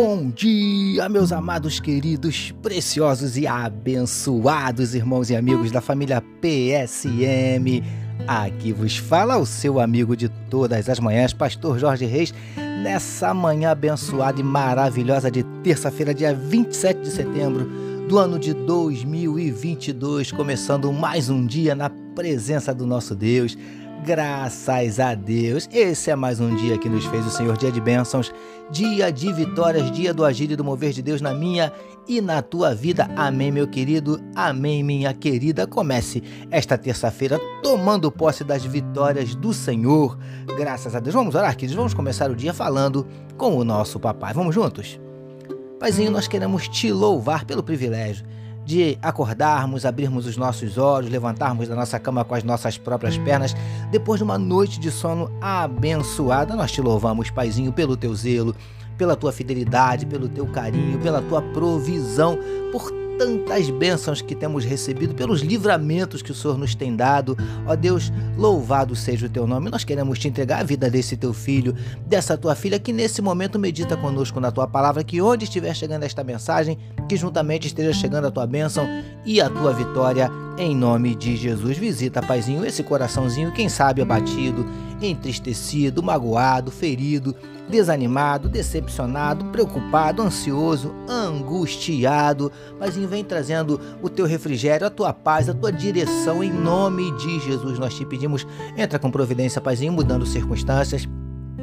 Bom dia, meus amados, queridos, preciosos e abençoados irmãos e amigos da família PSM. Aqui vos fala o seu amigo de todas as manhãs, Pastor Jorge Reis, nessa manhã abençoada e maravilhosa de terça-feira, dia 27 de setembro do ano de 2022, começando mais um dia na presença do nosso Deus Graças a Deus, esse é mais um dia que nos fez o Senhor, dia de bênçãos, dia de vitórias, dia do agir e do mover de Deus na minha e na tua vida. Amém, meu querido, amém, minha querida. Comece esta terça-feira tomando posse das vitórias do Senhor. Graças a Deus. Vamos orar, queridos, vamos começar o dia falando com o nosso papai. Vamos juntos? Paizinho, nós queremos te louvar pelo privilégio de acordarmos, abrirmos os nossos olhos, levantarmos da nossa cama com as nossas próprias pernas, depois de uma noite de sono abençoada. Nós te louvamos, Paizinho, pelo teu zelo, pela tua fidelidade, pelo teu carinho, pela tua provisão, por tantas bênçãos que temos recebido, pelos livramentos que o Senhor nos tem dado. Ó Deus, louvado seja o teu nome. Nós queremos te entregar a vida desse teu filho, dessa tua filha, que nesse momento medita conosco na tua palavra, que onde estiver chegando esta mensagem, que juntamente esteja chegando a tua bênção e a tua vitória, em nome de Jesus. Visita, Paizinho, esse coraçãozinho, quem sabe abatido, entristecido, magoado, ferido desanimado, decepcionado, preocupado, ansioso, angustiado. Mas vem trazendo o teu refrigério, a tua paz, a tua direção em nome de Jesus. Nós te pedimos, entra com providência, Paizinho, mudando circunstâncias.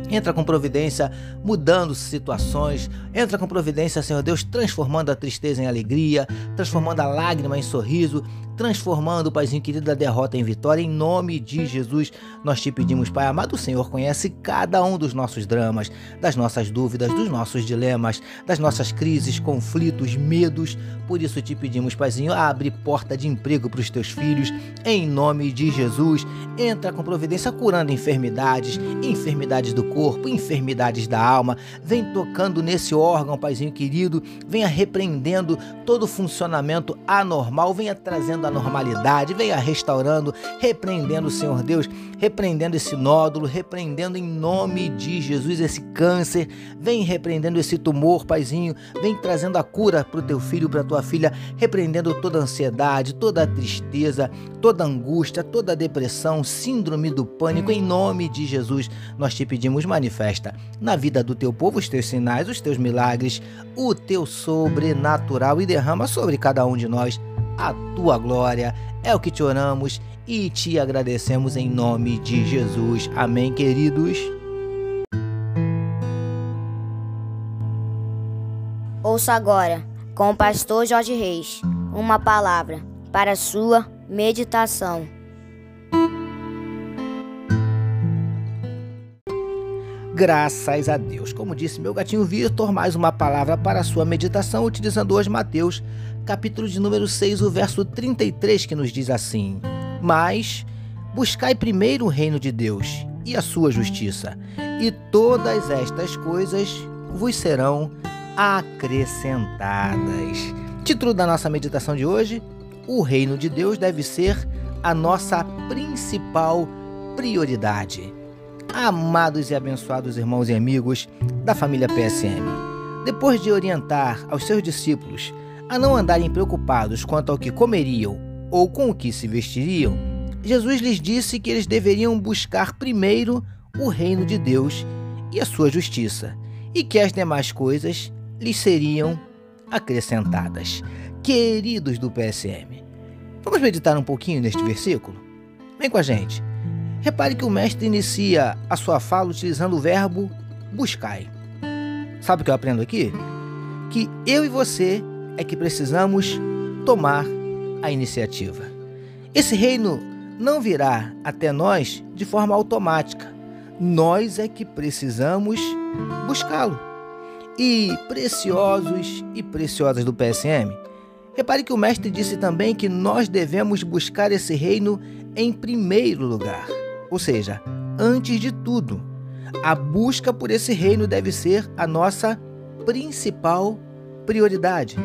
Entra com providência, mudando situações. Entra com providência, Senhor Deus, transformando a tristeza em alegria, transformando a lágrima em sorriso, transformando, Paizinho querido, a derrota em vitória. Em nome de Jesus, nós te pedimos, Pai amado. O Senhor conhece cada um dos nossos dramas, das nossas dúvidas, dos nossos dilemas, das nossas crises, conflitos, medos. Por isso te pedimos, Paizinho, abre porta de emprego para os teus filhos. Em nome de Jesus, entra com providência curando enfermidades, enfermidades do corpo, enfermidades da alma. Vem tocando nesse órgão, Paizinho querido. Venha repreendendo todo o funcionamento anormal. Venha trazendo da normalidade, venha restaurando, repreendendo, Senhor Deus, repreendendo esse nódulo, repreendendo em nome de Jesus esse câncer, vem repreendendo esse tumor, Paizinho, vem trazendo a cura para o teu filho, para a tua filha, repreendendo toda a ansiedade, toda a tristeza, toda a angústia, toda a depressão, síndrome do pânico, em nome de Jesus, nós te pedimos, manifesta na vida do teu povo os teus sinais, os teus milagres, o teu sobrenatural e derrama sobre cada um de nós a tua glória. É o que te oramos e te agradecemos em nome de Jesus. Amém, queridos. Ouça agora, com o pastor Jorge Reis, uma palavra para a sua meditação. Graças a Deus. Como disse meu gatinho Vitor, mais uma palavra para a sua meditação, utilizando hoje Mateus, capítulo de número 6, o verso 33, que nos diz assim: Mas buscai primeiro o reino de Deus e a sua justiça, e todas estas coisas vos serão acrescentadas. Título da nossa meditação de hoje: O reino de Deus deve ser a nossa principal prioridade amados e abençoados irmãos e amigos da família PSM. Depois de orientar aos seus discípulos a não andarem preocupados quanto ao que comeriam ou com o que se vestiriam, Jesus lhes disse que eles deveriam buscar primeiro o reino de Deus e a sua justiça, e que as demais coisas lhes seriam acrescentadas. Queridos do PSM, vamos meditar um pouquinho neste versículo? Vem com a gente. Repare que o mestre inicia a sua fala utilizando o verbo buscai. Sabe o que eu aprendo aqui? Que eu e você é que precisamos tomar a iniciativa. Esse reino não virá até nós de forma automática. Nós é que precisamos buscá-lo. E preciosos e preciosas do PSM, repare que o mestre disse também que nós devemos buscar esse reino em primeiro lugar. Ou seja, antes de tudo, a busca por esse reino deve ser a nossa principal prioridade.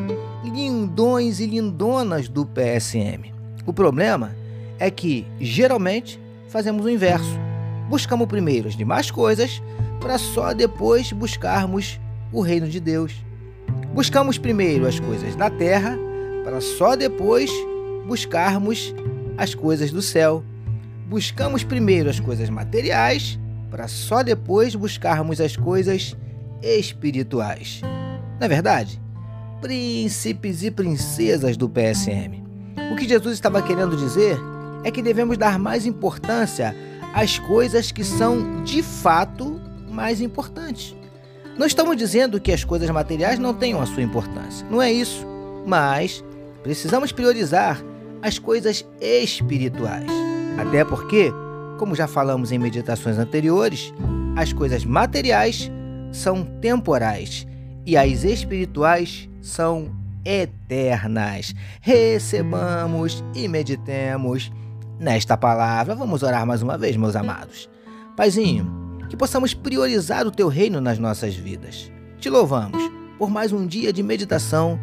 Lindões e lindonas do PSM. O problema é que geralmente fazemos o inverso. Buscamos primeiro as demais coisas para só depois buscarmos o reino de Deus. Buscamos primeiro as coisas da terra, para só depois buscarmos as coisas do céu. Buscamos primeiro as coisas materiais, para só depois buscarmos as coisas espirituais. Na é verdade, príncipes e princesas do PSM. O que Jesus estava querendo dizer é que devemos dar mais importância às coisas que são de fato mais importantes. Não estamos dizendo que as coisas materiais não tenham a sua importância, não é isso. Mas precisamos priorizar as coisas espirituais. Até porque, como já falamos em meditações anteriores, as coisas materiais são temporais e as espirituais são eternas. Recebamos e meditemos nesta palavra. Vamos orar mais uma vez, meus amados. Paizinho, que possamos priorizar o teu reino nas nossas vidas. Te louvamos por mais um dia de meditação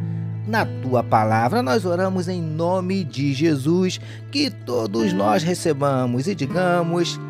na tua palavra. Nós oramos em nome de Jesus, que todos nós recebamos e digamos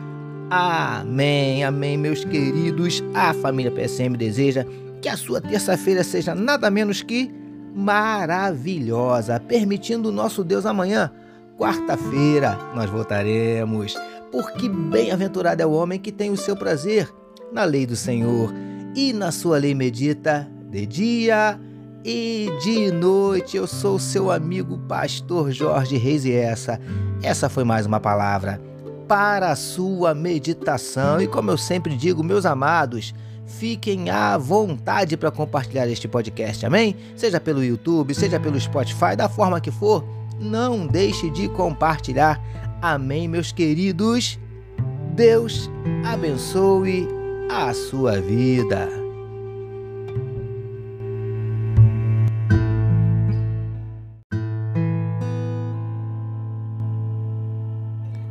amém, amém, meus queridos. A família PSM deseja que a sua terça-feira seja nada menos que maravilhosa, permitindo o nosso Deus amanhã, quarta-feira, nós voltaremos porque bem-aventurado é o homem que tem o seu prazer na lei do Senhor e na sua lei medita de dia e de noite. Eu sou seu amigo pastor Jorge Reis e essa, essa foi mais uma palavra para a sua meditação. E como eu sempre digo, meus amados, fiquem à vontade para compartilhar este podcast, amém? Seja pelo YouTube, seja pelo Spotify, da forma que for, não deixe de compartilhar Amém, meus queridos. Deus abençoe a sua vida.